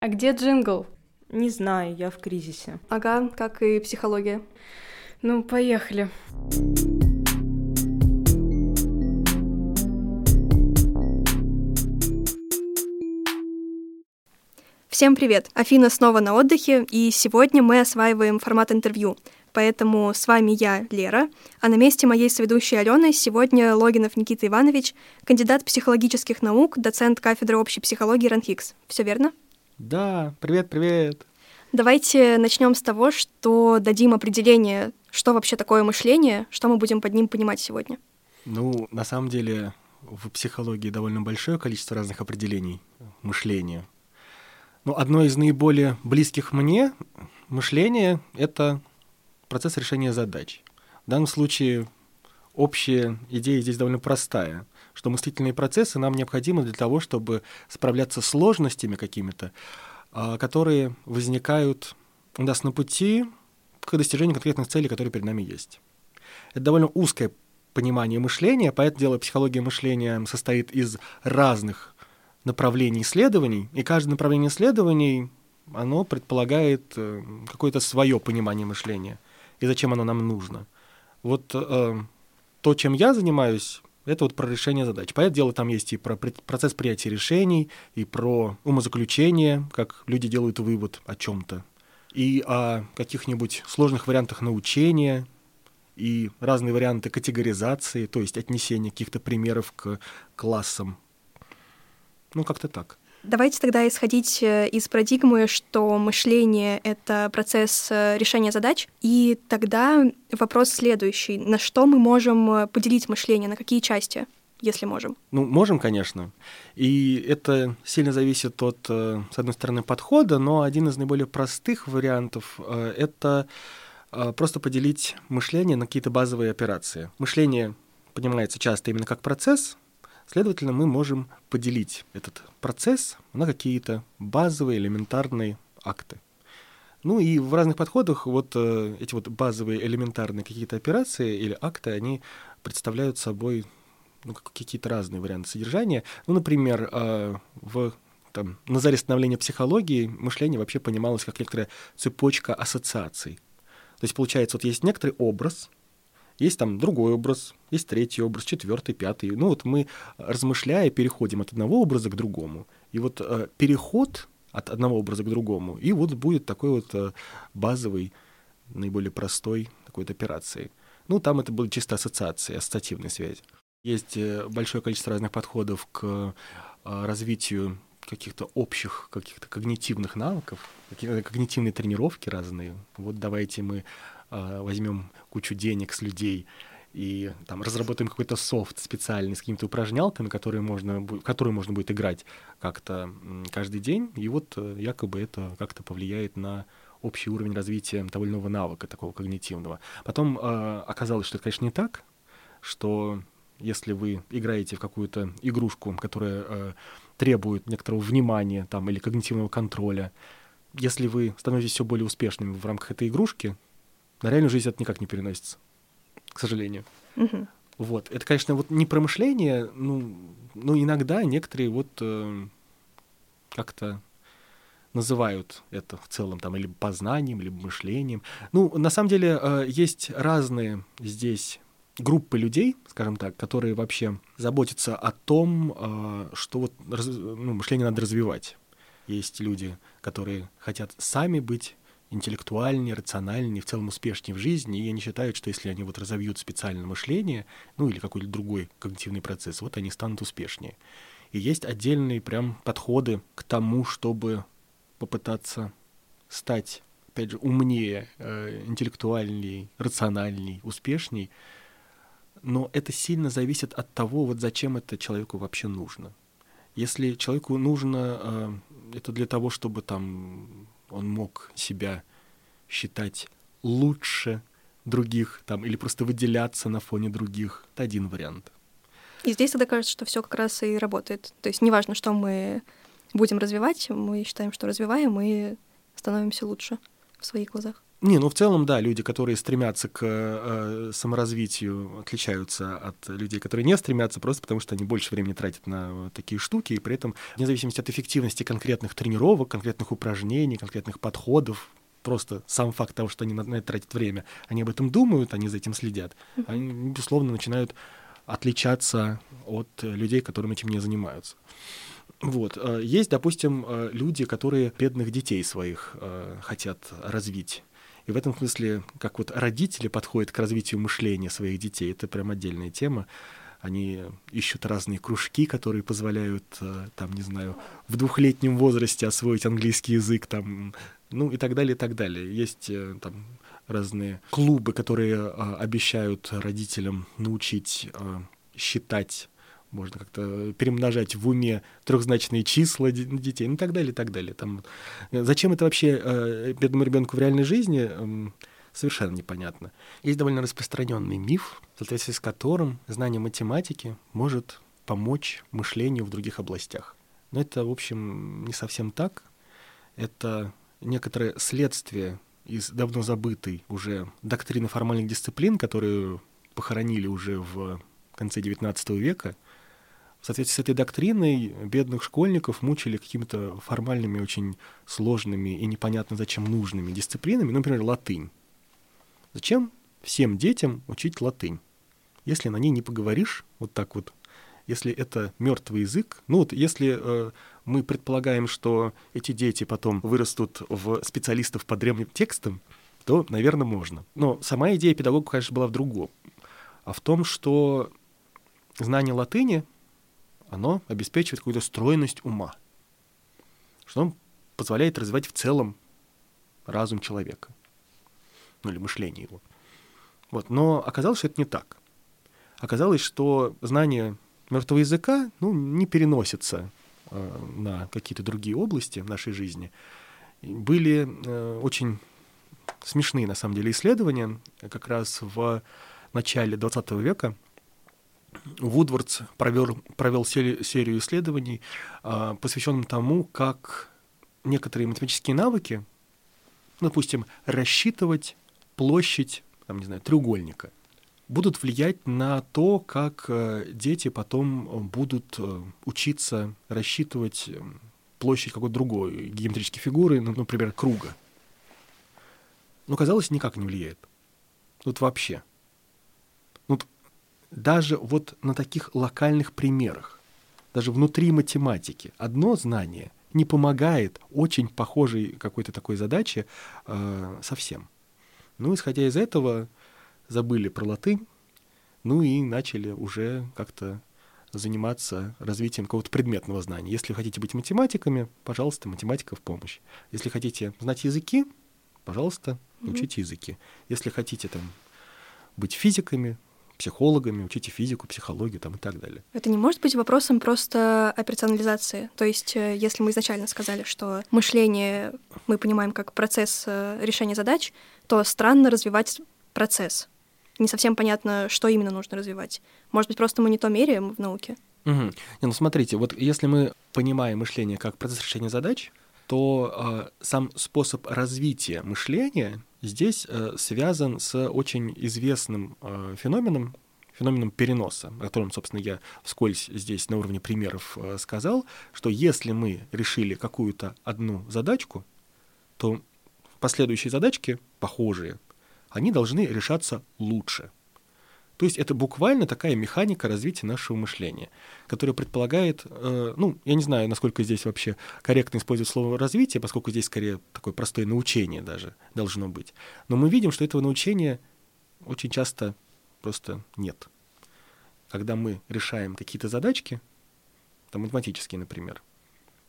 А где джингл? Не знаю, я в кризисе. Ага, как и психология. Ну, поехали. Всем привет! Афина снова на отдыхе, и сегодня мы осваиваем формат интервью. Поэтому с вами я, Лера, а на месте моей соведущей Алены сегодня Логинов Никита Иванович, кандидат психологических наук, доцент кафедры общей психологии РАНХИКС. Все верно? Да, привет, привет. Давайте начнем с того, что дадим определение, что вообще такое мышление, что мы будем под ним понимать сегодня. Ну, на самом деле, в психологии довольно большое количество разных определений мышления. Но одно из наиболее близких мне мышления — это процесс решения задач. В данном случае общая идея здесь довольно простая — что мыслительные процессы нам необходимы для того, чтобы справляться с сложностями какими-то, а, которые возникают у нас на пути к достижению конкретных целей, которые перед нами есть. Это довольно узкое понимание мышления, поэтому дело психология мышления состоит из разных направлений исследований, и каждое направление исследований, оно предполагает э, какое-то свое понимание мышления и зачем оно нам нужно. Вот э, то, чем я занимаюсь, это вот про решение задач. Понятное дело, там есть и про процесс принятия решений, и про умозаключение, как люди делают вывод о чем-то, и о каких-нибудь сложных вариантах научения, и разные варианты категоризации, то есть отнесения каких-то примеров к классам. Ну, как-то так. Давайте тогда исходить э, из парадигмы, что мышление — это процесс э, решения задач, и тогда вопрос следующий. На что мы можем э, поделить мышление, на какие части? если можем? Ну, можем, конечно. И это сильно зависит от, с одной стороны, подхода, но один из наиболее простых вариантов — это просто поделить мышление на какие-то базовые операции. Мышление понимается часто именно как процесс, Следовательно, мы можем поделить этот процесс на какие-то базовые элементарные акты. Ну и в разных подходах вот э, эти вот базовые элементарные какие-то операции или акты, они представляют собой ну, какие-то разные варианты содержания. Ну, например, э, в там, на заре становления психологии мышление вообще понималось как некоторая цепочка ассоциаций. То есть, получается, вот есть некоторый образ, есть там другой образ, есть третий образ, четвертый, пятый. Ну вот мы, размышляя, переходим от одного образа к другому. И вот э, переход от одного образа к другому, и вот будет такой вот э, базовый, наиболее простой такой вот операцией. Ну, там это были чисто ассоциации, ассоциативная связь. Есть э, большое количество разных подходов к э, развитию каких-то общих, каких-то когнитивных навыков, какие-то когнитивные тренировки разные. Вот давайте мы возьмем кучу денег с людей и там разработаем какой-то софт специальный с какими-то упражнялками, которые можно, которые можно будет играть как-то каждый день, и вот э, якобы это как-то повлияет на общий уровень развития того или иного навыка, такого когнитивного. Потом э, оказалось, что это, конечно, не так, что если вы играете в какую-то игрушку, которая э, требует некоторого внимания там, или когнитивного контроля, если вы становитесь все более успешными в рамках этой игрушки, на реальную жизнь это никак не переносится, к сожалению. Угу. Вот. Это, конечно, вот не промышление, ну, ну иногда некоторые вот э, как-то называют это в целом там либо познанием, либо мышлением. Ну, на самом деле э, есть разные здесь группы людей, скажем так, которые вообще заботятся о том, э, что вот раз, ну, мышление надо развивать. Есть люди, которые хотят сами быть интеллектуальнее, рациональнее, в целом успешнее в жизни, и они считают, что если они вот разовьют специальное мышление, ну или какой-то другой когнитивный процесс, вот они станут успешнее. И есть отдельные прям подходы к тому, чтобы попытаться стать, опять же, умнее, э, интеллектуальней, рациональней, успешней, но это сильно зависит от того, вот зачем это человеку вообще нужно. Если человеку нужно э, это для того, чтобы там он мог себя считать лучше других там, или просто выделяться на фоне других. Это один вариант. И здесь тогда кажется, что все как раз и работает. То есть неважно, что мы будем развивать, мы считаем, что развиваем и становимся лучше в своих глазах. Не, ну в целом, да, люди, которые стремятся к э, саморазвитию, отличаются от людей, которые не стремятся, просто потому что они больше времени тратят на такие штуки, и при этом, вне зависимости от эффективности конкретных тренировок, конкретных упражнений, конкретных подходов, просто сам факт того, что они на это тратят время, они об этом думают, они за этим следят, они, безусловно, начинают отличаться от людей, которым этим не занимаются. Вот. Э, есть, допустим, э, люди, которые бедных детей своих э, хотят развить. И в этом смысле, как вот родители подходят к развитию мышления своих детей, это прям отдельная тема. Они ищут разные кружки, которые позволяют, там, не знаю, в двухлетнем возрасте освоить английский язык, там, ну и так далее, и так далее. Есть там разные клубы, которые обещают родителям научить считать можно как-то перемножать в уме трехзначные числа детей, ну и так далее, и так далее. Там, э, зачем это вообще э, бедному ребенку в реальной жизни, э, совершенно непонятно. Есть довольно распространенный миф, в соответствии с которым знание математики может помочь мышлению в других областях. Но это, в общем, не совсем так. Это некоторое следствие из давно забытой уже доктрины формальных дисциплин, которую похоронили уже в конце XIX века — в соответствии с этой доктриной бедных школьников мучили какими-то формальными, очень сложными и непонятно зачем нужными дисциплинами, например, латынь. Зачем всем детям учить латынь? Если на ней не поговоришь, вот так вот, если это мертвый язык, ну вот если э, мы предполагаем, что эти дети потом вырастут в специалистов по древним текстам, то, наверное, можно. Но сама идея педагога, конечно, была в другом. А в том, что знание латыни оно обеспечивает какую-то стройность ума, что позволяет развивать в целом разум человека, ну или мышление его. Вот. Но оказалось, что это не так. Оказалось, что знание мертвого языка ну, не переносится э, на какие-то другие области нашей жизни. Были э, очень смешные, на самом деле, исследования как раз в начале 20 века — Вудвардс провел, провел серию, исследований, а, посвященных тому, как некоторые математические навыки, допустим, рассчитывать площадь, там, не знаю, треугольника, будут влиять на то, как э, дети потом будут э, учиться рассчитывать э, площадь какой-то другой геометрической фигуры, ну, например, круга. Но, казалось, никак не влияет. Вот вообще. Вот даже вот на таких локальных примерах, даже внутри математики, одно знание не помогает очень похожей какой-то такой задаче э, совсем. Ну, исходя из этого, забыли про латынь, ну и начали уже как-то заниматься развитием какого-то предметного знания. Если хотите быть математиками, пожалуйста, математика в помощь. Если хотите знать языки, пожалуйста, учите mm-hmm. языки. Если хотите там быть физиками, психологами, учите физику, психологию там, и так далее. Это не может быть вопросом просто операционализации. То есть, э, если мы изначально сказали, что мышление мы понимаем как процесс э, решения задач, то странно развивать процесс. Не совсем понятно, что именно нужно развивать. Может быть, просто мы не то меряем в науке? Угу. Не, ну смотрите, вот если мы понимаем мышление как процесс решения задач, то э, сам способ развития мышления здесь э, связан с очень известным э, феноменом, феноменом переноса, о котором, собственно, я вскользь здесь на уровне примеров э, сказал, что если мы решили какую-то одну задачку, то последующие задачки, похожие, они должны решаться лучше. То есть это буквально такая механика развития нашего мышления, которая предполагает, э, ну, я не знаю, насколько здесь вообще корректно использовать слово развитие, поскольку здесь скорее такое простое научение даже должно быть. Но мы видим, что этого научения очень часто просто нет. Когда мы решаем какие-то задачки, там математические, например,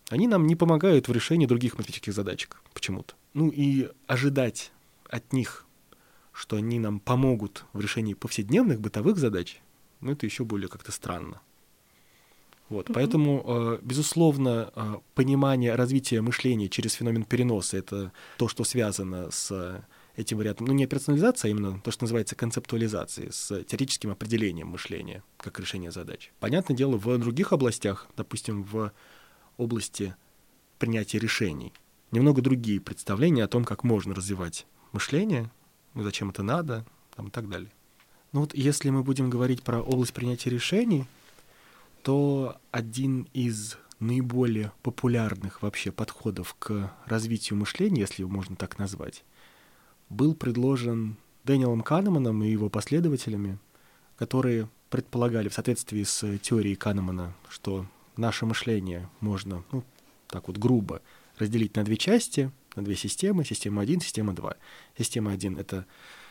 они нам не помогают в решении других математических задачек почему-то. Ну и ожидать от них что они нам помогут в решении повседневных бытовых задач, ну, это еще более как-то странно. Вот, mm-hmm. Поэтому, э, безусловно, э, понимание развития мышления через феномен переноса — это то, что связано с этим вариантом, ну, не персонализация, а именно то, что называется концептуализацией, с теоретическим определением мышления как решение задач. Понятное дело, в других областях, допустим, в области принятия решений, немного другие представления о том, как можно развивать мышления, зачем это надо, там, и так далее. Ну вот если мы будем говорить про область принятия решений, то один из наиболее популярных вообще подходов к развитию мышления, если его можно так назвать, был предложен Дэниелом Канеманом и его последователями, которые предполагали в соответствии с теорией Канемана, что наше мышление можно, ну, так вот грубо, разделить на две части, на две системы, система 1, система 2. Система 1 — это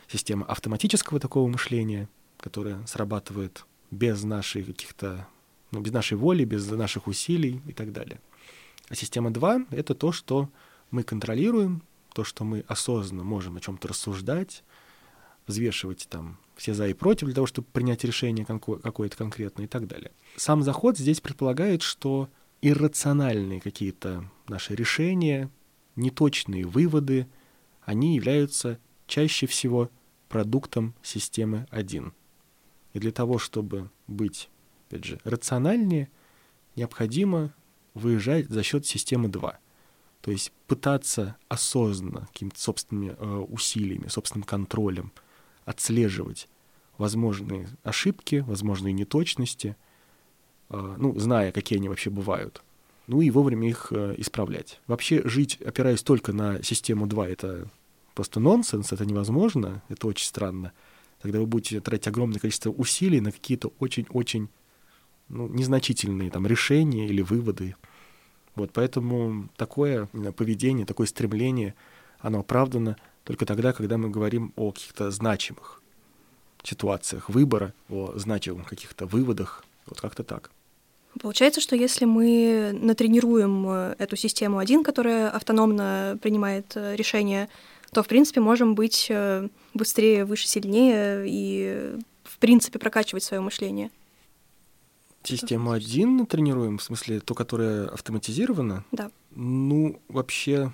система автоматического такого мышления, которая срабатывает без нашей каких-то, ну, без нашей воли, без наших усилий и так далее. А система 2 — это то, что мы контролируем, то, что мы осознанно можем о чем-то рассуждать, взвешивать там все за и против для того, чтобы принять решение какое-то конкретное и так далее. Сам заход здесь предполагает, что иррациональные какие-то наши решения, неточные выводы, они являются чаще всего продуктом системы 1. И для того, чтобы быть, опять же, рациональнее, необходимо выезжать за счет системы 2. То есть пытаться осознанно, какими-то собственными э, усилиями, собственным контролем отслеживать возможные ошибки, возможные неточности, э, ну, зная, какие они вообще бывают, ну и вовремя их э, исправлять. Вообще жить, опираясь только на систему 2, это просто нонсенс, это невозможно, это очень странно. Тогда вы будете тратить огромное количество усилий на какие-то очень-очень ну, незначительные там решения или выводы. Вот, поэтому такое поведение, такое стремление, оно оправдано только тогда, когда мы говорим о каких-то значимых ситуациях выбора, о значимых каких-то выводах, вот как-то так. Получается, что если мы натренируем э, эту систему один, которая автономно принимает э, решения, то, в принципе, можем быть э, быстрее, выше, сильнее и, в принципе, прокачивать свое мышление. Систему один тренируем, в смысле, ту, которая автоматизирована? Да. Ну, вообще,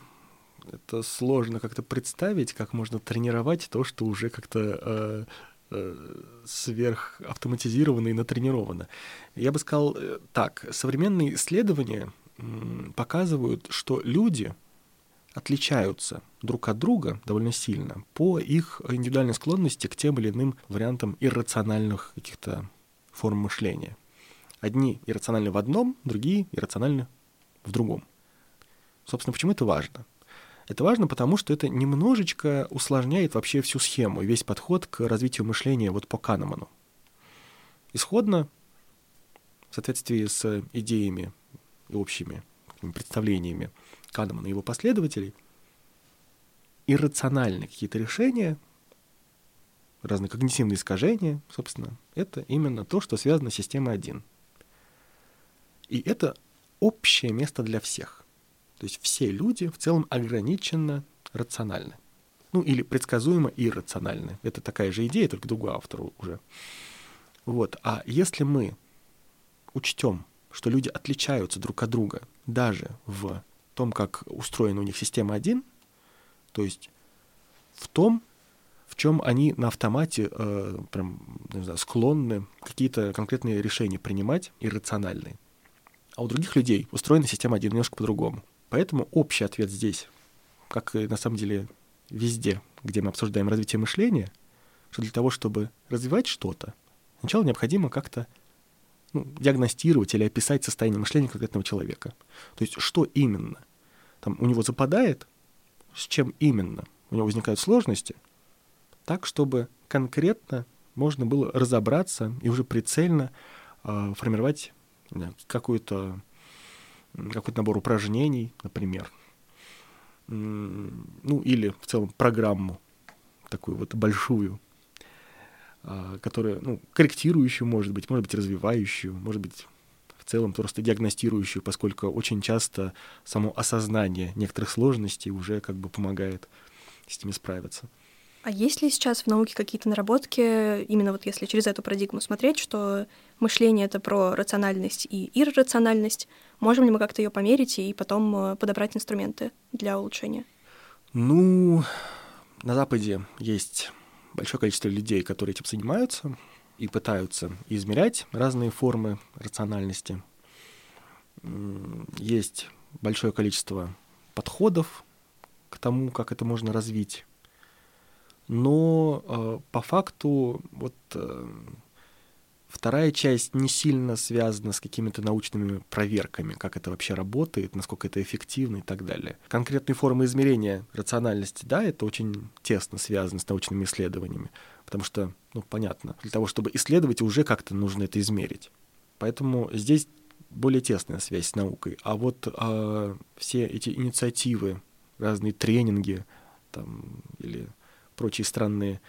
это сложно как-то представить, как можно тренировать то, что уже как-то э, сверхавтоматизировано и натренировано. Я бы сказал э, так, современные исследования э, показывают, что люди отличаются друг от друга довольно сильно по их индивидуальной склонности к тем или иным вариантам иррациональных каких-то форм мышления. Одни иррациональны в одном, другие иррациональны в другом. Собственно, почему это важно? Это важно, потому что это немножечко усложняет вообще всю схему и весь подход к развитию мышления вот по Канеману. Исходно, в соответствии с идеями и общими представлениями Канемана и его последователей, иррациональные какие-то решения, разные когнитивные искажения, собственно, это именно то, что связано с системой 1. И это общее место для всех. То есть все люди в целом ограниченно рациональны. Ну или предсказуемо иррациональны. Это такая же идея, только другой автор уже. Вот. А если мы учтем, что люди отличаются друг от друга даже в том, как устроена у них система 1, то есть в том, в чем они на автомате э, прям, не знаю, склонны какие-то конкретные решения принимать иррациональные. А у других людей устроена система 1 немножко по-другому. Поэтому общий ответ здесь, как и на самом деле везде, где мы обсуждаем развитие мышления, что для того, чтобы развивать что-то, сначала необходимо как-то ну, диагностировать или описать состояние мышления конкретного человека. То есть что именно там у него западает, с чем именно у него возникают сложности, так, чтобы конкретно можно было разобраться и уже прицельно э, формировать какую-то какой-то набор упражнений, например. Ну, или в целом программу такую вот большую, а, которая, ну, корректирующую, может быть, может быть, развивающую, может быть, в целом просто диагностирующую, поскольку очень часто само осознание некоторых сложностей уже как бы помогает с ними справиться. А есть ли сейчас в науке какие-то наработки, именно вот если через эту парадигму смотреть, что мышление — это про рациональность и иррациональность, можем ли мы как-то ее померить и потом э, подобрать инструменты для улучшения? Ну, на Западе есть большое количество людей, которые этим занимаются и пытаются измерять разные формы рациональности. Есть большое количество подходов к тому, как это можно развить. Но э, по факту вот э, вторая часть не сильно связана с какими-то научными проверками, как это вообще работает, насколько это эффективно и так далее. Конкретные формы измерения рациональности, да, это очень тесно связано с научными исследованиями, потому что, ну, понятно, для того, чтобы исследовать, уже как-то нужно это измерить. Поэтому здесь более тесная связь с наукой. А вот э, все эти инициативы, разные тренинги там, или прочие странные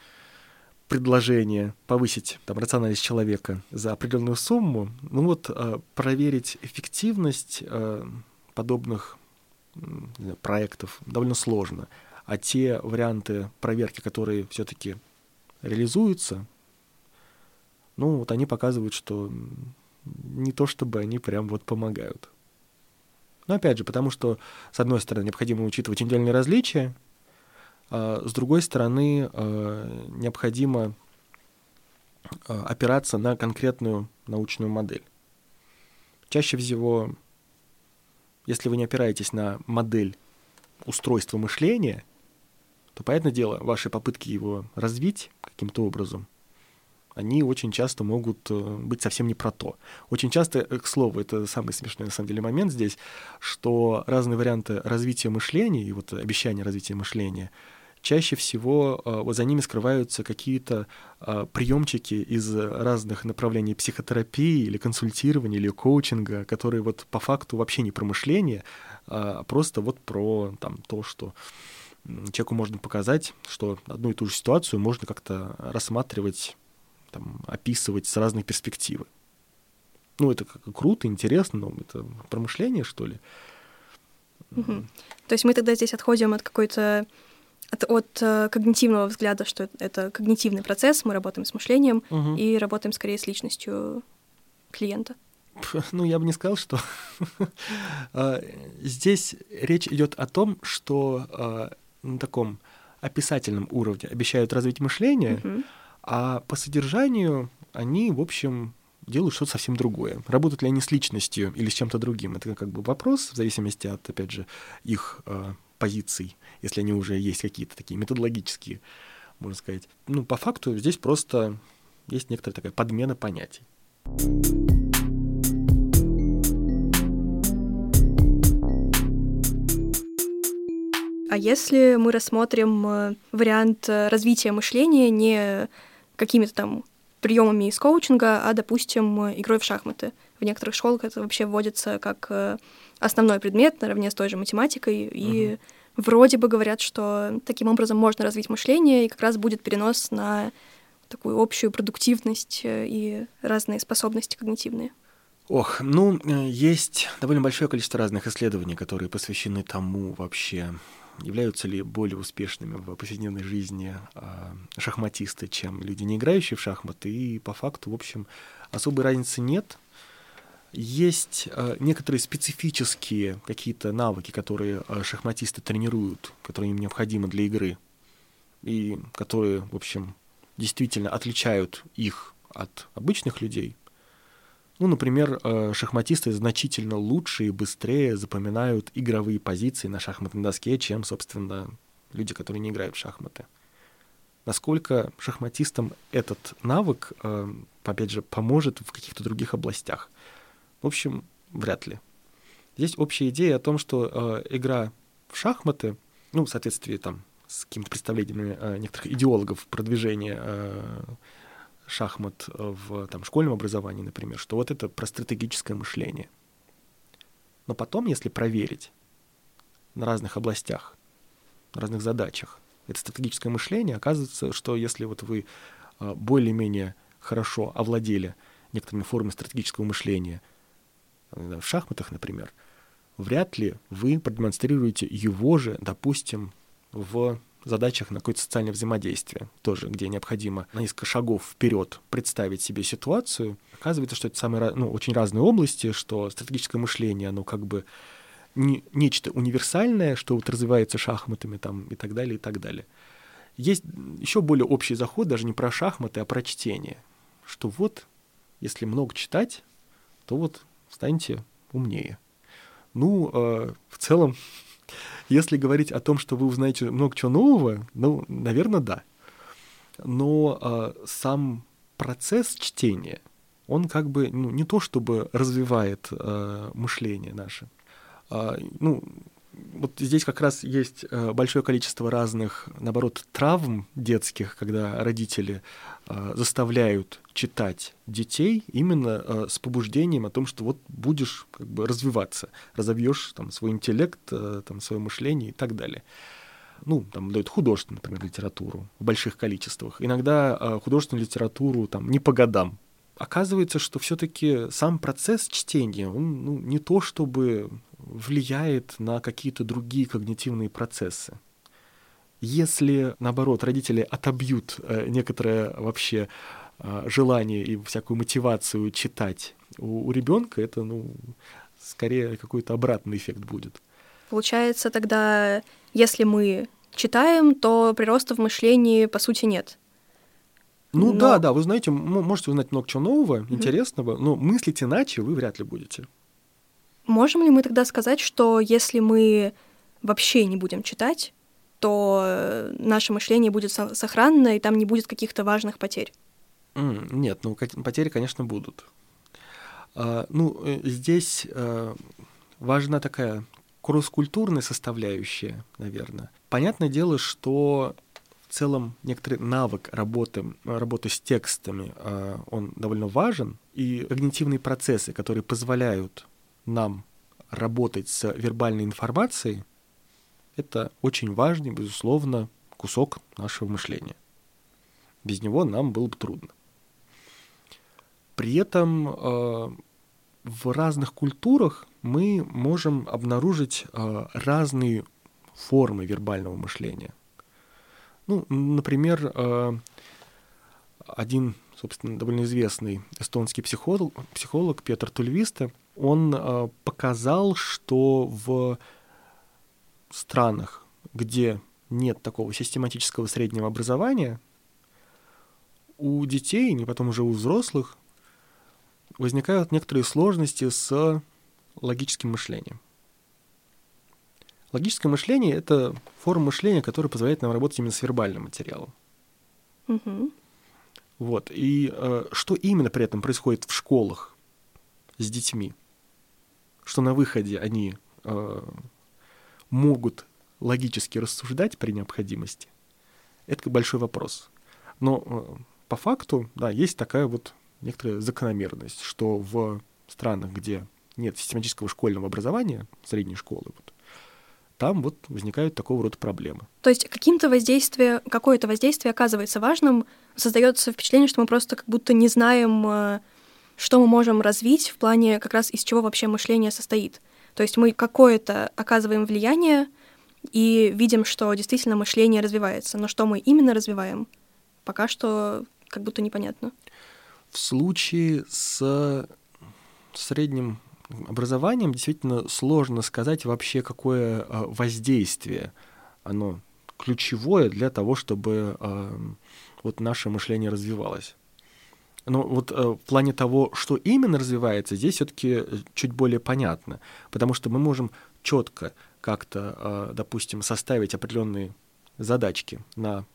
предложения повысить там, рациональность человека за определенную сумму, ну вот э, проверить эффективность э, подобных знаю, проектов довольно сложно. А те варианты проверки, которые все-таки реализуются, ну вот они показывают, что не то чтобы они прям вот помогают. Но опять же, потому что, с одной стороны, необходимо учитывать индивидуальные различия, а с другой стороны, а, необходимо а, опираться на конкретную научную модель. Чаще всего, если вы не опираетесь на модель устройства мышления, то, понятное дело, ваши попытки его развить каким-то образом они очень часто могут э, быть совсем не про то. Очень часто, э, к слову, это самый смешной на самом деле момент здесь, что разные варианты развития мышления и вот обещания развития мышления чаще всего э, вот за ними скрываются какие-то приемчики из разных направлений психотерапии или консультирования или коучинга, которые вот по факту вообще не про мышление, а просто вот про там, то, что человеку можно показать, что одну и ту же ситуацию можно как-то рассматривать там, описывать с разной перспективы. Ну, это как круто, интересно, но это промышление, что ли. Угу. То есть мы тогда здесь отходим от какой-то от, от э, когнитивного взгляда, что это когнитивный процесс, мы работаем с мышлением угу. и работаем скорее с личностью клиента. Ну, я бы не сказал, что а, здесь речь идет о том, что а, на таком описательном уровне обещают развить мышление, угу. А по содержанию они, в общем, делают что-то совсем другое. Работают ли они с личностью или с чем-то другим? Это как бы вопрос, в зависимости от, опять же, их э, позиций, если они уже есть какие-то такие методологические, можно сказать. Ну, по факту здесь просто есть некоторая такая подмена понятий. А если мы рассмотрим э, вариант э, развития мышления не какими-то там приемами из коучинга, а, допустим, игрой в шахматы. В некоторых школах это вообще вводится как э, основной предмет наравне с той же математикой, и угу. Вроде бы говорят, что таким образом можно развить мышление, и как раз будет перенос на такую общую продуктивность э, и разные способности когнитивные. Ох, ну, э, есть довольно большое количество разных исследований, которые посвящены тому вообще, являются ли более успешными в повседневной жизни а, шахматисты, чем люди, не играющие в шахматы, и по факту, в общем, особой разницы нет. Есть а, некоторые специфические какие-то навыки, которые а, шахматисты тренируют, которые им необходимы для игры, и которые, в общем, действительно отличают их от обычных людей – ну, например, э, шахматисты значительно лучше и быстрее запоминают игровые позиции на шахматной доске, чем, собственно, люди, которые не играют в шахматы. Насколько шахматистам этот навык, э, опять же, поможет в каких-то других областях? В общем, вряд ли. Здесь общая идея о том, что э, игра в шахматы, ну, в соответствии там с какими-то представлениями некоторых идеологов продвижения шахмат в там, школьном образовании, например, что вот это про стратегическое мышление. Но потом, если проверить на разных областях, на разных задачах, это стратегическое мышление, оказывается, что если вот вы а, более-менее хорошо овладели некоторыми формами стратегического мышления, в шахматах, например, вряд ли вы продемонстрируете его же, допустим, в задачах на какое-то социальное взаимодействие, тоже, где необходимо на несколько шагов вперед представить себе ситуацию. Оказывается, что это самые, ну, очень разные области, что стратегическое мышление, оно как бы не, нечто универсальное, что вот развивается шахматами там и так далее, и так далее. Есть еще более общий заход, даже не про шахматы, а про чтение. Что вот, если много читать, то вот станете умнее. Ну, э, в целом, если говорить о том, что вы узнаете много чего нового, ну, наверное, да. но э, сам процесс чтения, он как бы ну, не то чтобы развивает э, мышление наше. Э, ну, вот здесь как раз есть э, большое количество разных, наоборот, травм детских, когда родители э, заставляют читать детей именно э, с побуждением о том, что вот будешь как бы развиваться, разовьешь там свой интеллект, там свое мышление и так далее. Ну, там дают художественную, например, литературу в больших количествах. Иногда художественную литературу там не по годам. Оказывается, что все-таки сам процесс чтения, он ну, не то чтобы влияет на какие-то другие когнитивные процессы. Если, наоборот, родители отобьют э, некоторое вообще э, желание и всякую мотивацию читать у, у ребенка, это, ну, скорее какой-то обратный эффект будет. Получается, тогда, если мы читаем, то прироста в мышлении, по сути, нет. Ну но... да, да, вы знаете, можете узнать много чего нового, mm-hmm. интересного, но мыслить иначе вы вряд ли будете. Можем ли мы тогда сказать, что если мы вообще не будем читать, то э, наше мышление будет сохранно, и там не будет каких-то важных потерь? Mm, нет, ну потери, конечно, будут. А, ну, э, здесь а, важна такая кросс-культурная составляющая, наверное. Понятное дело, что в целом некоторый навык работы, работы с текстами, а, он довольно важен, и когнитивные процессы, которые позволяют нам работать с вербальной информацией, это очень важный, безусловно, кусок нашего мышления. Без него нам было бы трудно. При этом э, в разных культурах мы можем обнаружить э, разные формы вербального мышления. Ну, например, э, один, собственно, довольно известный эстонский психолог, психолог Петр Тульвиста – он э, показал, что в странах, где нет такого систематического среднего образования, у детей, не потом уже у взрослых, возникают некоторые сложности с логическим мышлением. Логическое мышление — это форма мышления, которая позволяет нам работать именно с вербальным материалом. Угу. Вот. И э, что именно при этом происходит в школах с детьми? Что на выходе они э, могут логически рассуждать при необходимости, это большой вопрос. Но э, по факту, да, есть такая вот некоторая закономерность, что в странах, где нет систематического школьного образования, средней школы, вот, там вот возникают такого рода проблемы. То есть каким-то воздействие, какое-то воздействие оказывается важным, создается впечатление, что мы просто как будто не знаем э, что мы можем развить в плане как раз из чего вообще мышление состоит. То есть мы какое-то оказываем влияние и видим, что действительно мышление развивается, но что мы именно развиваем, пока что как будто непонятно. В случае с средним образованием действительно сложно сказать вообще, какое а, воздействие оно ключевое для того, чтобы э, вот наше мышление развивалось. Но вот э, в плане того, что именно развивается, здесь все-таки э, чуть более понятно, потому что мы можем четко как-то, э, допустим, составить определенные задачки на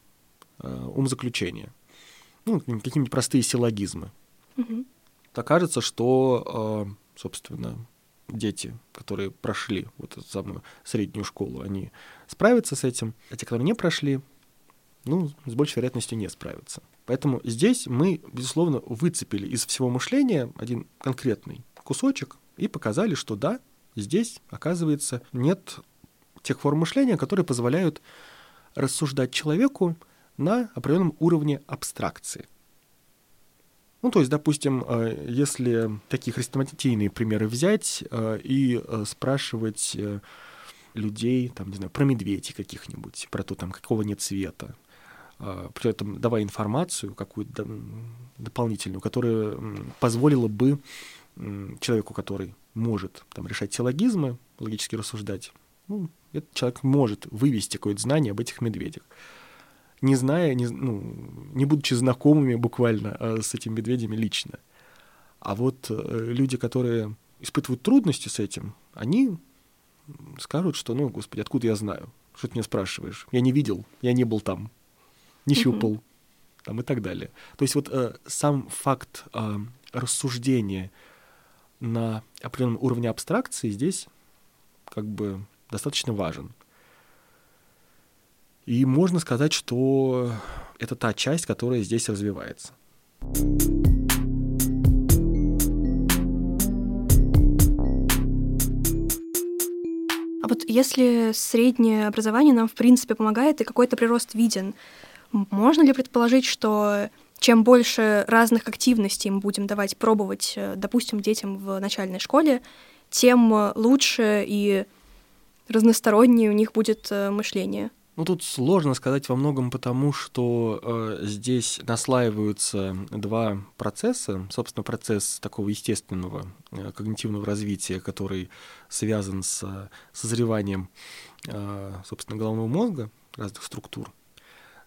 умозаключение, ну, какие-нибудь простые силлогизмы. Угу. То кажется, что, собственно, дети, которые прошли вот эту самую среднюю школу, они справятся с этим, а те, которые не прошли, ну, с большей вероятностью не справятся. Поэтому здесь мы, безусловно, выцепили из всего мышления один конкретный кусочек и показали, что да, здесь, оказывается, нет тех форм мышления, которые позволяют рассуждать человеку на определенном уровне абстракции. Ну, то есть, допустим, э, если такие хрестоматийные примеры взять э, и э, спрашивать людей, там, не знаю, про медведей каких-нибудь, про то, там, какого нет цвета, при этом давая информацию какую-то дополнительную, которая позволила бы человеку, который может там, решать силлогизмы, логически рассуждать, ну, этот человек может вывести какое-то знание об этих медведях. Не зная, не, ну, не будучи знакомыми буквально а, с этими медведями лично. А вот э, люди, которые испытывают трудности с этим, они скажут, что, ну, господи, откуда я знаю? Что ты меня спрашиваешь? Я не видел, я не был там не щупал. там, и так далее. То есть вот э, сам факт э, рассуждения на определенном уровне абстракции здесь как бы достаточно важен. И можно сказать, что это та часть, которая здесь развивается. А вот если среднее образование нам, в принципе, помогает и какой-то прирост виден, можно ли предположить, что чем больше разных активностей мы будем давать пробовать, э, допустим, детям в начальной школе, тем лучше и разностороннее у них будет э, мышление? Ну, тут сложно сказать во многом потому, что э, здесь наслаиваются два процесса. Собственно, процесс такого естественного э, когнитивного развития, который связан с э, созреванием, э, собственно, головного мозга, разных структур,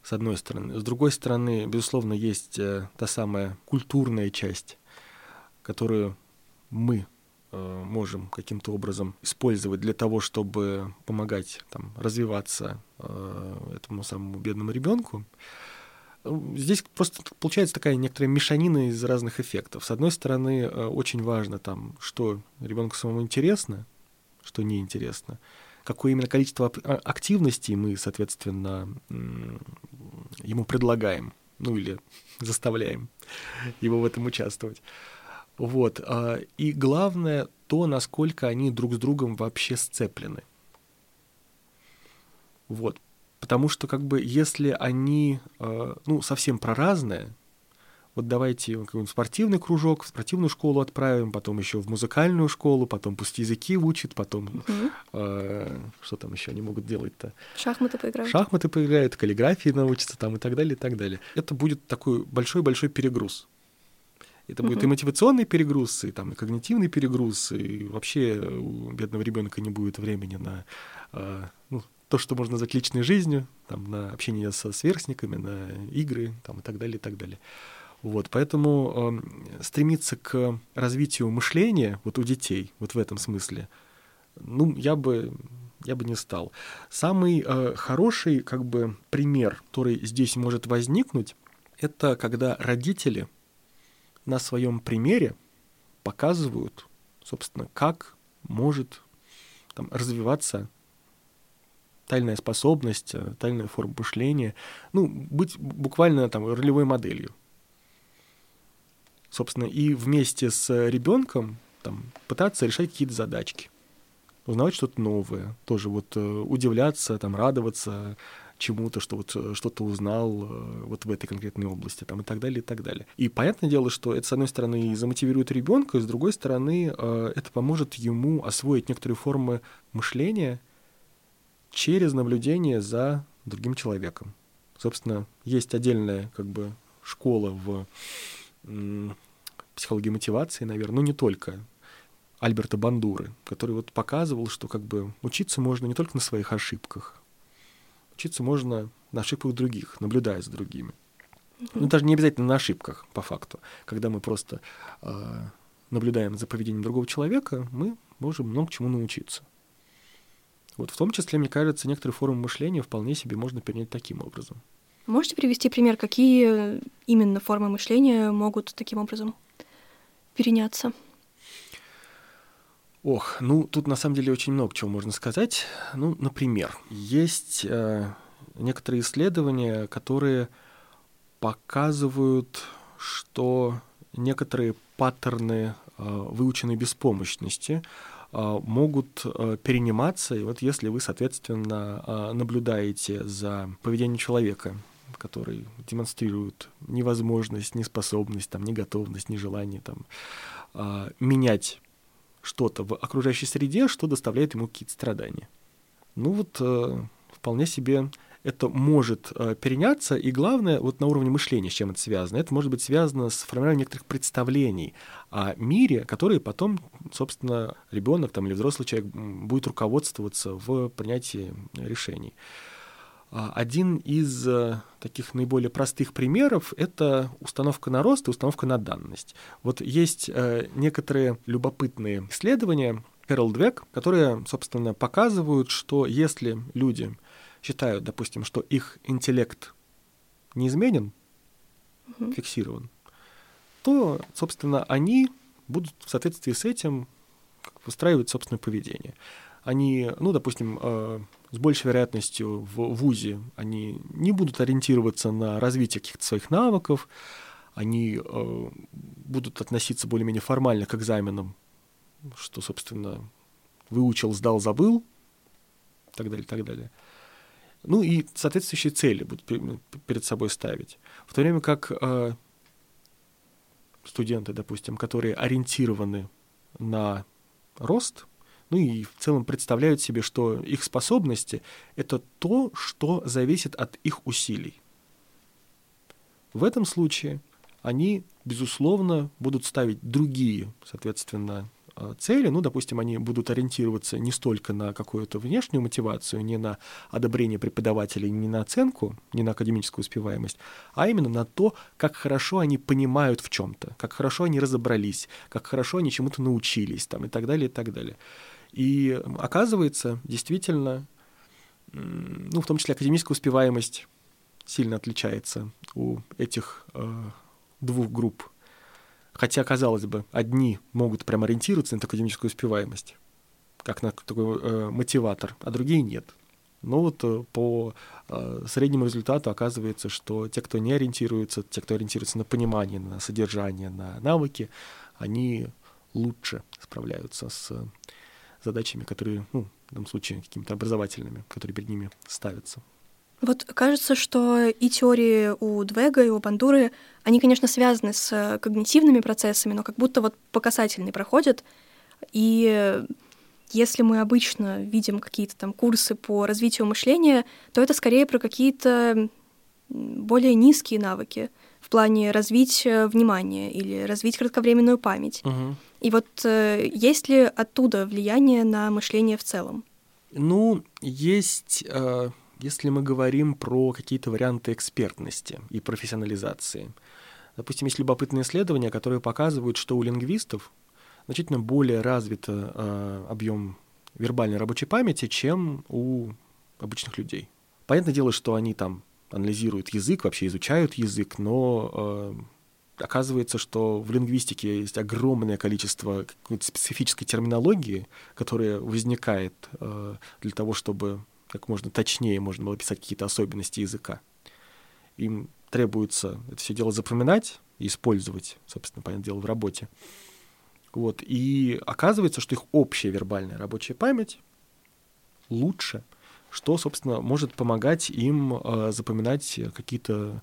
с одной стороны. С другой стороны, безусловно, есть э, та самая культурная часть, которую мы Э, можем каким-то образом использовать для того, чтобы помогать там, развиваться э, этому самому бедному ребенку. Здесь просто получается такая некоторая мешанина из разных эффектов. С одной стороны, очень важно, там, что ребенку самому интересно, что неинтересно, какое именно количество а, активностей мы, соответственно, ему предлагаем, ну или заставляем его в этом участвовать. Вот. А, и главное то, насколько они друг с другом вообще сцеплены. Вот. Потому что, как бы, если они, а, ну, совсем про разное, вот давайте какой-нибудь спортивный кружок, в спортивную школу отправим, потом еще в музыкальную школу, потом пусть языки учат, потом угу. э, что там еще они могут делать-то? Шахматы поиграют. Шахматы поиграют, каллиграфии научатся там и так далее, и так далее. Это будет такой большой-большой перегруз. Это будет uh-huh. и мотивационный перегруз, и там и когнитивный перегруз, и вообще у бедного ребенка не будет времени на э, ну, то, что можно назвать личной жизнью, там, на общение со сверстниками, на игры там, и так далее, и так далее. Вот, поэтому э, стремиться к развитию мышления вот у детей, вот в этом смысле, ну, я бы, я бы не стал. Самый э, хороший как бы пример, который здесь может возникнуть, это когда родители на своем примере показывают, собственно, как может там, развиваться тайная способность, э, тайная форма мышления, ну, быть буквально там ролевой моделью. Собственно, и вместе с ребенком там, пытаться решать какие-то задачки, узнавать что-то новое, тоже вот э, удивляться, там, радоваться, чему-то, что вот э, что-то узнал э, вот в этой конкретной области, там, и так далее, и так далее. И понятное дело, что это, с одной стороны, и замотивирует ребенка, и с другой стороны, это поможет ему освоить некоторые формы мышления через наблюдение за другим человеком. Собственно, есть отдельная как бы школа в психологии мотивации, наверное, но не только. Альберта Бандуры, который вот показывал, что как бы учиться можно не только на своих ошибках, Учиться можно на ошибках других, наблюдая за другими. Ну, даже не обязательно на ошибках, по факту. Когда мы просто э, наблюдаем за поведением другого человека, мы можем много чему научиться. Вот в том числе, мне кажется, некоторые формы мышления вполне себе можно перенять таким образом. Можете привести пример, какие именно формы мышления могут таким образом переняться? Ох, ну тут на самом деле очень много чего можно сказать. Ну, например, есть э, некоторые исследования, которые показывают, что некоторые паттерны э, выученной беспомощности э, могут э, перениматься. И вот если вы, соответственно, э, наблюдаете за поведением человека, который демонстрирует невозможность, неспособность, там, неготовность, нежелание там, э, менять что-то в окружающей среде, что доставляет ему какие-то страдания. Ну вот э, вполне себе это может э, переняться, и главное, вот на уровне мышления, с чем это связано, это может быть связано с формированием некоторых представлений о мире, которые потом, собственно, ребенок там, или взрослый человек будет руководствоваться в принятии решений. А, один из э, таких наиболее простых примеров — это установка на рост и установка на данность. Вот есть э, некоторые любопытные исследования, Кэрол Двек, которые, собственно, показывают, что если люди считают, допустим, что их интеллект неизменен, Мгм. фиксирован, то, собственно, они будут в соответствии с этим выстраивать собственное поведение. Они, ну, допустим, э, с большей вероятностью в ВУЗе они не будут ориентироваться на развитие каких-то своих навыков, они э, будут относиться более-менее формально к экзаменам, что, собственно, выучил, сдал, забыл, и так далее, и так далее. Ну и соответствующие цели будут пе- перед собой ставить. В то время как э, студенты, допустим, которые ориентированы на рост, ну и в целом представляют себе, что их способности — это то, что зависит от их усилий. В этом случае они, безусловно, будут ставить другие, соответственно, э, цели. Ну, допустим, они будут ориентироваться не столько на какую-то внешнюю мотивацию, не на одобрение преподавателей, не на оценку, не на академическую успеваемость, а именно на то, как хорошо они понимают в чем-то, как хорошо они разобрались, как хорошо они чему-то научились, там, и так далее, и так далее. И оказывается, действительно, ну, в том числе академическая успеваемость сильно отличается у этих э, двух групп. Хотя, казалось бы, одни могут прям ориентироваться на эту академическую успеваемость, как на такой э, мотиватор, а другие нет. Но вот э, по э, среднему результату оказывается, что те, кто не ориентируется, те, кто ориентируется на понимание, на содержание, на навыки, они лучше справляются с задачами, которые, ну, в данном случае, какими-то образовательными, которые перед ними ставятся. Вот кажется, что и теории у Двега, и у Бандуры, они, конечно, связаны с э, когнитивными процессами, но как будто вот по касательной проходят. И если мы обычно видим какие-то там курсы по развитию мышления, то это скорее про какие-то более низкие навыки плане развить э, внимание или развить кратковременную память. И вот э, есть ли оттуда влияние на мышление в целом? Ну, есть, э, если мы говорим про какие-то варианты экспертности и профессионализации. Допустим, есть любопытные исследования, которые показывают, что у лингвистов значительно более развит э, объем вербальной рабочей памяти, чем у обычных людей. Понятное дело, что они там анализируют язык, вообще изучают язык, но э, оказывается, что в лингвистике есть огромное количество какой-то специфической терминологии, которая возникает э, для того, чтобы как можно точнее можно было писать какие-то особенности языка. Им требуется это все дело запоминать и использовать, собственно, понятное дело, в работе. Вот. И оказывается, что их общая вербальная рабочая память лучше, что, собственно, может помогать им э, запоминать какие-то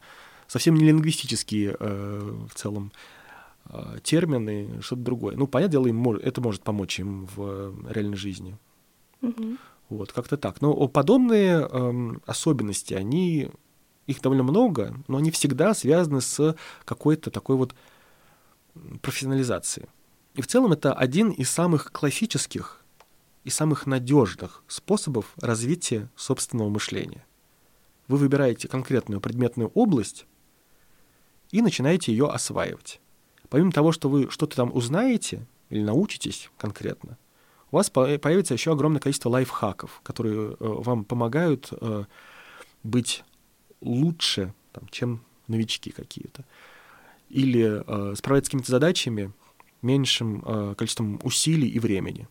совсем не лингвистические э, в целом э, термины, что-то другое. Ну, понятное дело, им это может помочь им в э, реальной жизни. Мгм. Вот, как-то так. Но подобные эм, особенности, они, их довольно много, но они всегда связаны с какой-то такой вот профессионализацией. И в целом это один из самых классических и самых надежных способов развития собственного мышления. Вы выбираете конкретную предметную область и начинаете ее осваивать. Помимо того, что вы что-то там узнаете или научитесь конкретно, у вас по- появится еще огромное количество лайфхаков, которые э, вам помогают э, быть лучше, чем новички какие-то. Или э, справляться с какими-то задачами меньшим количеством усилий и времени.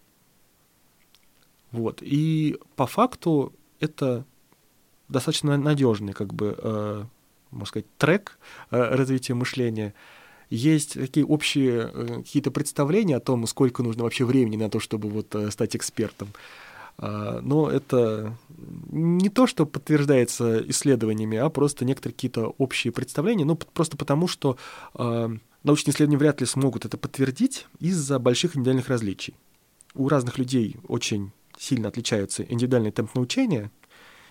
Вот. И по факту это достаточно надежный, как бы, э, можно сказать, трек э, развития мышления. Есть такие общие э, какие-то представления о том, сколько нужно вообще времени на то, чтобы вот э, стать экспертом. А, Но это не то, что подтверждается исследованиями, а просто некоторые какие-то общие представления. Ну, просто потому, что э, научные исследования вряд ли смогут это подтвердить из-за больших индивидуальных различий. У разных людей очень сильно отличаются индивидуальные темп научения,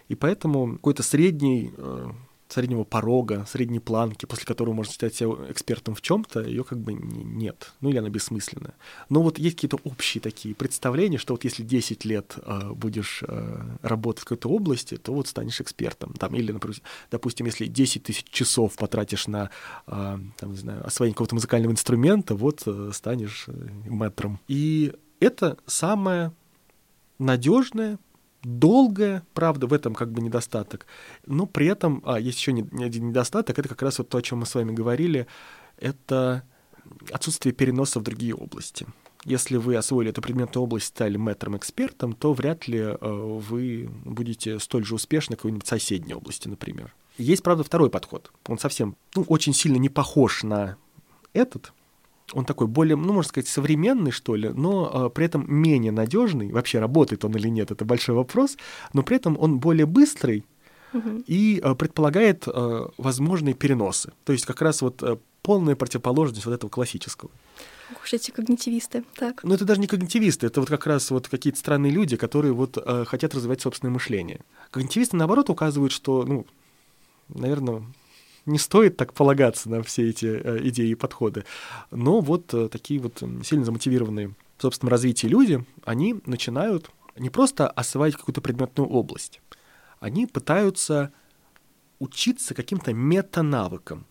и поэтому какой-то средний, э, среднего порога, средней планки, после которого можно считать себя экспертом в чем-то, ее как бы не- нет. Ну или она бессмысленная. Но вот есть какие-то общие такие представления, что вот если 10 лет э, будешь э, работать в какой-то области, то вот станешь экспертом. Там, или, например, допустим, если 10 тысяч часов потратишь на э, там, не знаю, освоение какого-то музыкального инструмента, вот э, станешь э, мэтром. И это самое надежное долгая, правда, в этом как бы недостаток, но при этом, а, есть еще один недостаток, это как раз вот то, о чем мы с вами говорили, это отсутствие переноса в другие области. Если вы освоили эту предметную область, стали мэтром-экспертом, то вряд ли э, вы будете столь же успешны в какой-нибудь соседней области, например. Есть, правда, второй подход. Он совсем, ну, очень сильно не похож на этот. Он такой более, ну, можно сказать, современный, что ли, но э, при этом менее надежный. Вообще, работает он или нет, это большой вопрос. Но при этом он более быстрый, и э, предполагает э, возможные переносы. То есть как раз вот э, полная противоположность вот этого классического. Уж эти когнитивисты, так. Ну, это даже не когнитивисты, это вот как раз вот какие-то странные люди, которые вот э, хотят развивать собственное мышление. Когнитивисты, наоборот, указывают, что, ну, наверное, не стоит так полагаться на все эти э, идеи и подходы. Но вот э, такие вот сильно замотивированные в собственном развитии люди, они начинают не просто осваивать какую-то предметную область, они пытаются учиться каким-то метанавыкам.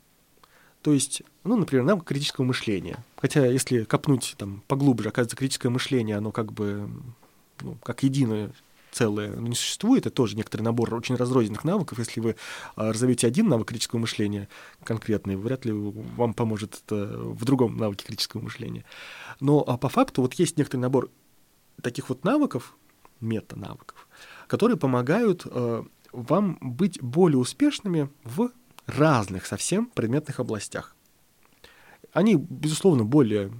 То есть, ну, например, навык критического мышления. Хотя, если копнуть там поглубже, оказывается, критическое мышление, оно как бы ну, как единое целое не существует, это тоже некоторый набор очень разрозненных навыков. Если вы а, разовьете один навык критического мышления конкретный, вряд ли вам поможет это в другом навыке критического мышления. Но а по факту вот есть некоторый набор таких вот навыков, мета-навыков, которые помогают э, вам быть более успешными в разных совсем предметных областях. Они, безусловно, более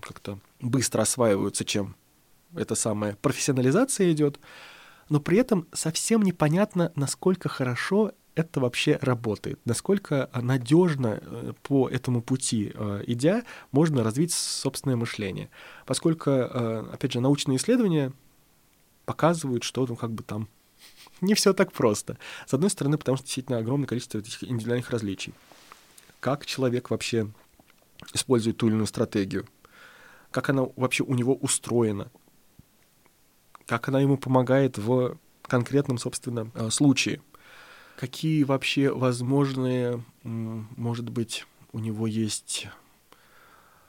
как-то быстро осваиваются, чем эта самая профессионализация идет, но при этом совсем непонятно, насколько хорошо это вообще работает, насколько надежно э, по этому пути э, идя можно развить собственное мышление. Поскольку, э, опять же, научные исследования показывают, что ну, как бы там не все так просто. С одной стороны, потому что действительно огромное количество этих индивидуальных различий. Как человек вообще использует ту или иную стратегию, как она вообще у него устроена, как она ему помогает в конкретном, собственно, э, случае, какие вообще возможные, может быть, у него есть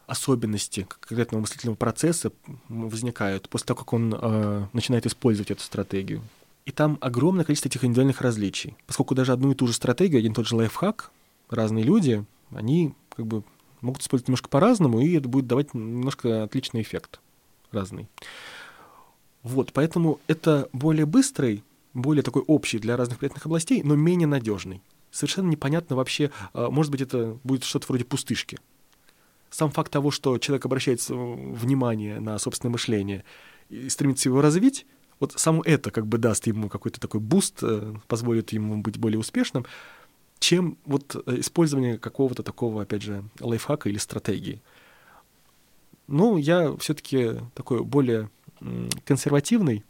особенности конкретного мыслительного процесса возникают после того, как он э, начинает использовать эту стратегию. И там огромное количество этих индивидуальных различий. Поскольку даже одну и ту же стратегию, один и тот же лайфхак, разные люди, они как бы могут использовать немножко по-разному, и это будет давать немножко отличный эффект разный. Вот, поэтому это более быстрый, более такой общий для разных предметных областей, но менее надежный. Совершенно непонятно вообще, а, может быть, это будет что-то вроде пустышки. Сам факт того, что человек обращает внимание на собственное мышление и стремится его развить, вот само это как бы даст ему какой-то такой буст, э, позволит ему быть более успешным, чем вот э, использование какого-то такого, опять же, лайфхака или стратегии. Ну, я все-таки такой более консервативный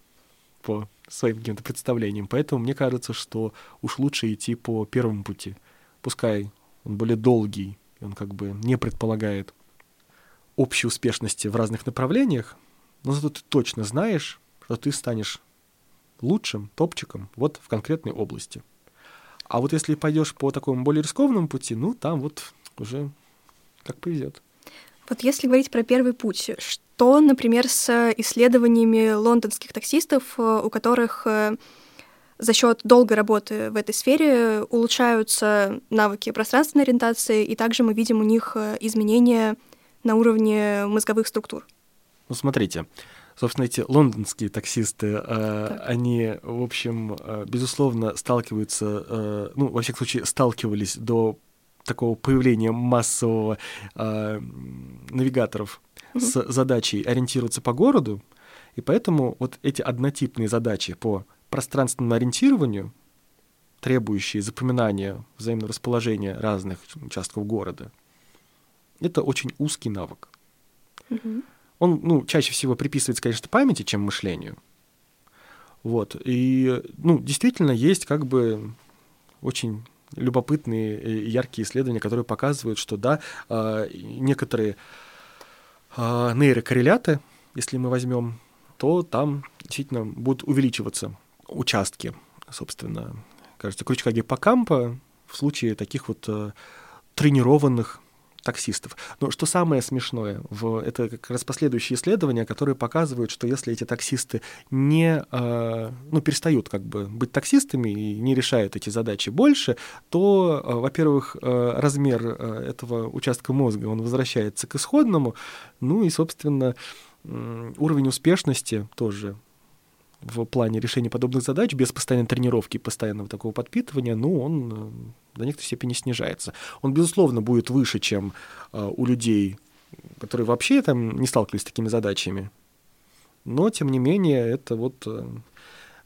по своим каким-то представлениям, поэтому мне кажется, что уж лучше идти по первому пути. Пускай он более долгий, он как бы не предполагает общей успешности в разных направлениях, но зато ты точно знаешь, что ты станешь лучшим, топчиком вот в конкретной области. А вот если пойдешь по такому более рискованному пути, ну, там вот уже как повезет. Вот если говорить про первый путь, что, например, с исследованиями лондонских таксистов, э, у которых э, за счет долгой работы в этой сфере улучшаются навыки пространственной ориентации, и также мы видим у них э, изменения на уровне мозговых структур? Ну, смотрите, Собственно, эти лондонские таксисты, э, они, в общем, безусловно, сталкиваются, ну, во всяком случае, сталкивались до такого появления массового навигаторов. С задачей ориентироваться по городу, и поэтому вот эти однотипные задачи по пространственному ориентированию, требующие запоминания взаимного расположения разных участков города, это очень узкий навык. Mm-hmm он, ну, чаще всего приписывается, конечно, памяти, чем мышлению. Вот. И, ну, действительно, есть как бы очень любопытные и яркие исследования, которые показывают, что, да, а, некоторые нейрокорреляты, если мы возьмем, то там действительно будут увеличиваться участки, собственно, кажется, крючка гиппокампа в случае таких вот а, тренированных таксистов. Но что самое смешное, в, это как раз последующие исследования, которые показывают, что если эти таксисты не э, ну, перестают как бы быть таксистами и не решают эти задачи больше, то, э, во-первых, э, размер э, этого участка мозга, он возвращается к исходному, ну и, собственно, уровень успешности тоже в плане решения подобных задач без постоянной тренировки и постоянного такого подпитывания, ну, он э, до некоторой степени снижается. Он, безусловно, будет выше, чем э, у людей, которые вообще там не сталкивались с такими задачами. Но, тем не менее, это вот э,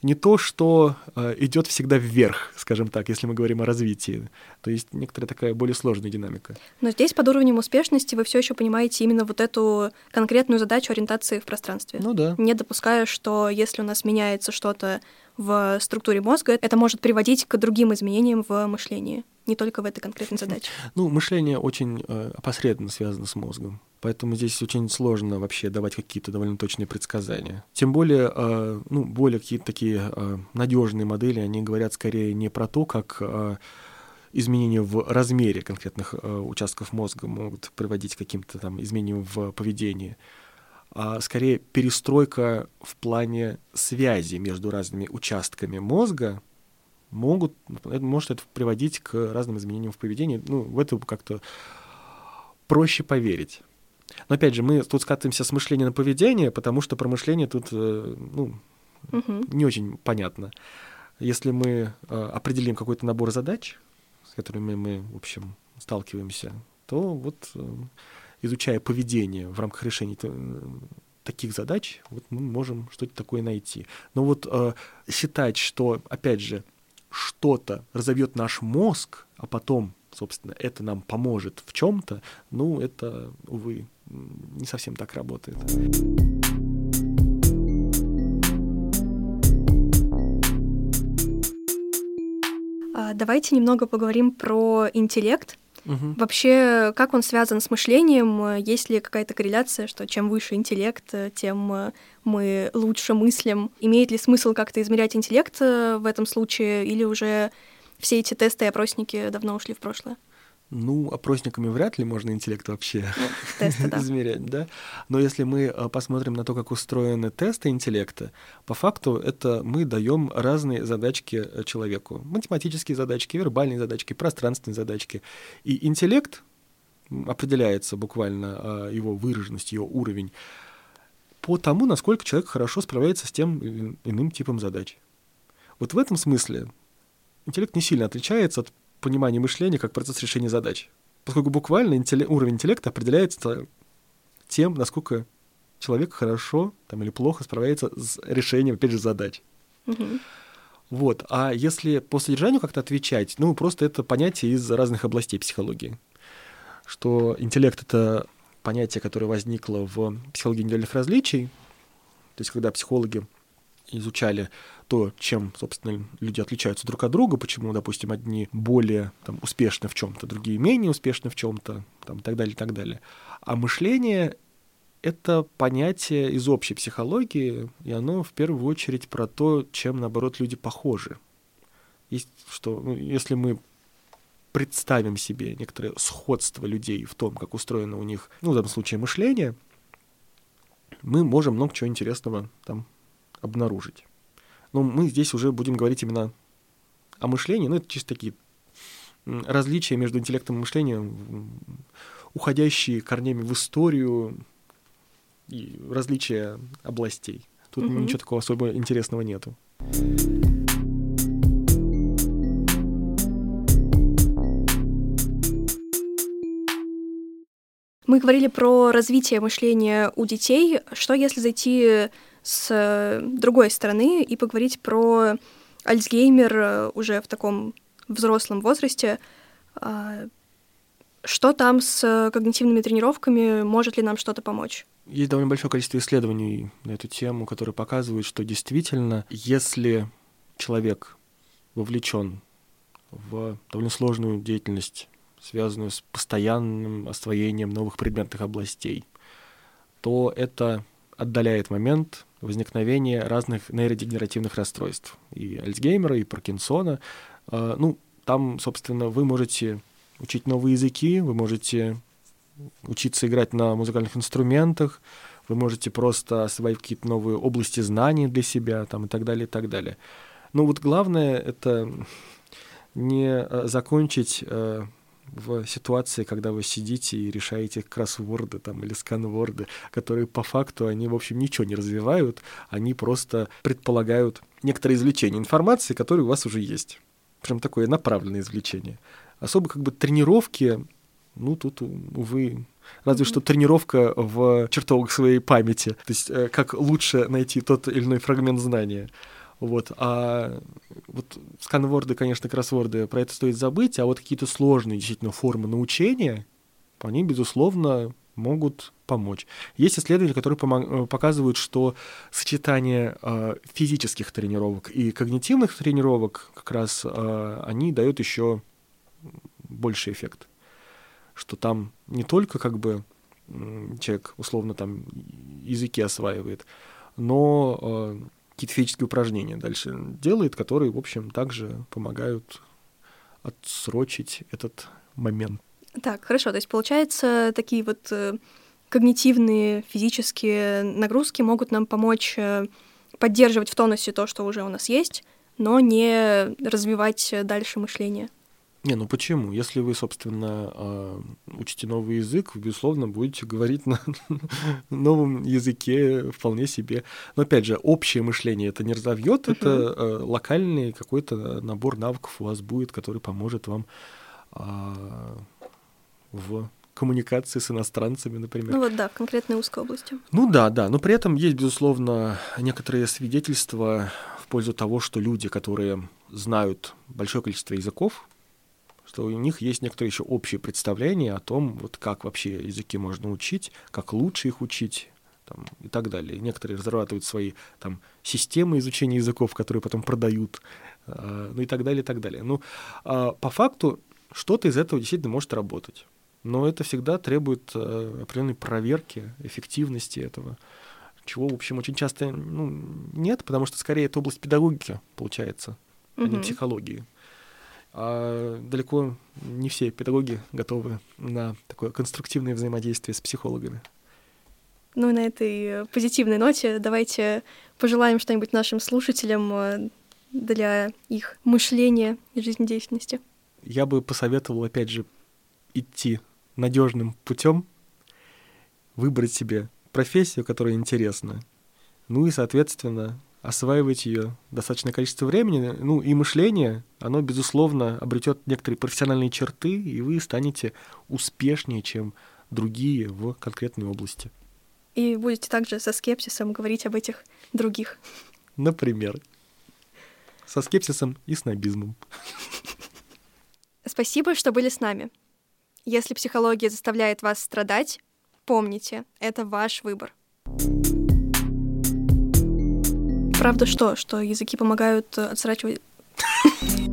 не то, что э, идет всегда вверх, скажем так, если мы говорим о развитии. То есть некоторая такая более сложная динамика. Но здесь под уровнем успешности вы все еще понимаете именно вот эту конкретную задачу ориентации в пространстве. Ну да. Не допуская, что если у нас меняется что-то в структуре мозга, это может приводить к другим изменениям в мышлении, не только в этой конкретной задаче. Ну, мышление очень э, опосредованно связано с мозгом. Поэтому здесь очень сложно вообще давать какие-то довольно точные предсказания. Тем более, э, ну, более какие-то такие э, надежные модели, они говорят скорее не про то, как э, изменения в размере конкретных э, участков мозга могут приводить к каким-то там изменениям в поведении, а скорее перестройка в плане связи между разными участками мозга могут, может это приводить к разным изменениям в поведении. Ну, в это как-то проще поверить. Но опять же, мы тут скатываемся с мышления на поведение, потому что про мышление тут э, ну, угу. не очень понятно. Если мы э, определим какой-то набор задач, с которыми мы, в общем, сталкиваемся, то вот э, изучая поведение в рамках решения таких задач, вот мы можем что-то такое найти. Но вот э, считать, что, опять же, что-то разовьет наш мозг, а потом, собственно, это нам поможет в чем-то, ну, это, увы, не совсем так работает. А, давайте немного поговорим про интеллект. Угу. Вообще, как он связан с мышлением? Есть ли какая-то корреляция, что чем выше интеллект, тем мы лучше мыслим? Имеет ли смысл как-то измерять интеллект в этом случае, или уже все эти тесты и опросники давно ушли в прошлое? Ну, опросниками вряд ли можно интеллект вообще ну, тесты, да. измерять, да. Но если мы э, посмотрим на то, как устроены тесты интеллекта, по факту это мы даем разные задачки э, человеку. Математические задачки, вербальные задачки, пространственные задачки. И интеллект определяется буквально а, его выраженность, его уровень по тому, насколько человек хорошо справляется с тем иным типом задач. Вот в этом смысле интеллект не сильно отличается от понимание мышления как процесс решения задач. Поскольку буквально интелли- уровень интеллекта определяется тем, насколько человек хорошо там, или плохо справляется с решением, опять же, задач. Угу. Вот. А если по содержанию как-то отвечать, ну, просто это понятие из разных областей психологии. Что интеллект — это понятие, которое возникло в психологии индивидуальных различий, то есть когда психологи изучали то, чем, собственно, люди отличаются друг от друга, почему, допустим, одни более там, успешны в чем-то, другие менее успешны в чем-то, там, и так далее, и так далее. А мышление — это понятие из общей психологии, и оно в первую очередь про то, чем, наоборот, люди похожи. Есть, что, ну, если мы представим себе некоторое сходство людей в том, как устроено у них, ну, в данном случае, мышление, мы можем много чего интересного там обнаружить. Но мы здесь уже будем говорить именно о мышлении, ну, это чисто такие различия между интеллектом и мышлением, уходящие корнями в историю и различия областей. Тут угу. ничего такого особо интересного нету. Мы говорили про развитие мышления у детей. Что если зайти с э, другой стороны и поговорить про Альцгеймер э, уже в таком взрослом возрасте. А, что там с когнитивными тренировками? Может ли нам что-то помочь? Есть довольно большое количество исследований на эту тему, которые показывают, что действительно, если человек вовлечен в довольно сложную деятельность, связанную с постоянным освоением новых предметных областей, то это отдаляет момент возникновения разных нейродегенеративных расстройств. И Альцгеймера, и Паркинсона. А, ну, там, собственно, вы можете учить новые языки, вы можете учиться играть на музыкальных инструментах, вы можете просто освоить какие-то новые области знаний для себя там, и так далее, и так далее. Но вот главное — это не э, закончить э, в ситуации, когда вы сидите и решаете кроссворды там, или сканворды, которые по факту, они, в общем, ничего не развивают, они просто предполагают некоторые извлечения информации, которые у вас уже есть. Прям такое направленное извлечение. Особо как бы тренировки, ну, тут, увы, разве mm-hmm. что тренировка в чертовых своей памяти. То есть э, как лучше найти тот или иной фрагмент знания. Вот, а вот сканворды, конечно, кроссворды, про это стоит забыть, а вот какие-то сложные действительно формы научения, они, безусловно, могут помочь. Есть исследования, которые э, показывают, что сочетание э, физических тренировок и когнитивных тренировок как раз э, они дают еще больший эффект. Что там не только как бы человек условно там языки осваивает, но э, какие-то физические упражнения дальше делает, которые, в общем, также помогают отсрочить этот момент. Так, хорошо. То есть, получается, такие вот э, когнитивные, физические нагрузки могут нам помочь э, поддерживать в тонусе то, что уже у нас есть, но не развивать дальше мышление. Не, ну почему? Если вы, собственно, а, учите новый язык, вы, безусловно, будете говорить на новом языке вполне себе. Но опять же, общее мышление это не разовьет, это э, локальный какой-то набор навыков у вас будет, который поможет вам а, в коммуникации с иностранцами, например. Ну вот да, в конкретной узкой области. Ну да, да, но при этом есть, безусловно, некоторые свидетельства в пользу того, что люди, которые знают большое количество языков, что у них есть некоторые еще общие представления о том, вот как вообще языки можно учить, как лучше их учить, там, и так далее. Некоторые разрабатывают свои там, системы изучения языков, которые потом продают, э, ну и так далее, и так далее. Ну, э, по факту что-то из этого действительно может работать. Но это всегда требует э, определенной проверки эффективности этого, чего, в общем, очень часто ну, нет, потому что скорее это область педагогики, получается, mm-hmm. а не психологии а далеко не все педагоги готовы на такое конструктивное взаимодействие с психологами. Ну и на этой позитивной ноте давайте пожелаем что-нибудь нашим слушателям э, для их мышления и жизнедеятельности. Я бы посоветовал, опять же, идти надежным путем, выбрать себе профессию, которая интересна, ну и, соответственно, осваивать ее достаточное количество времени, ну и мышление, оно, безусловно, обретет некоторые профессиональные черты, и вы станете успешнее, чем другие в конкретной области. И будете также со скепсисом говорить об этих других. Например. Со скепсисом и снобизмом. Спасибо, что были с нами. Если психология заставляет вас страдать, помните, это ваш выбор. Правда что? Что языки помогают э, отсрачивать...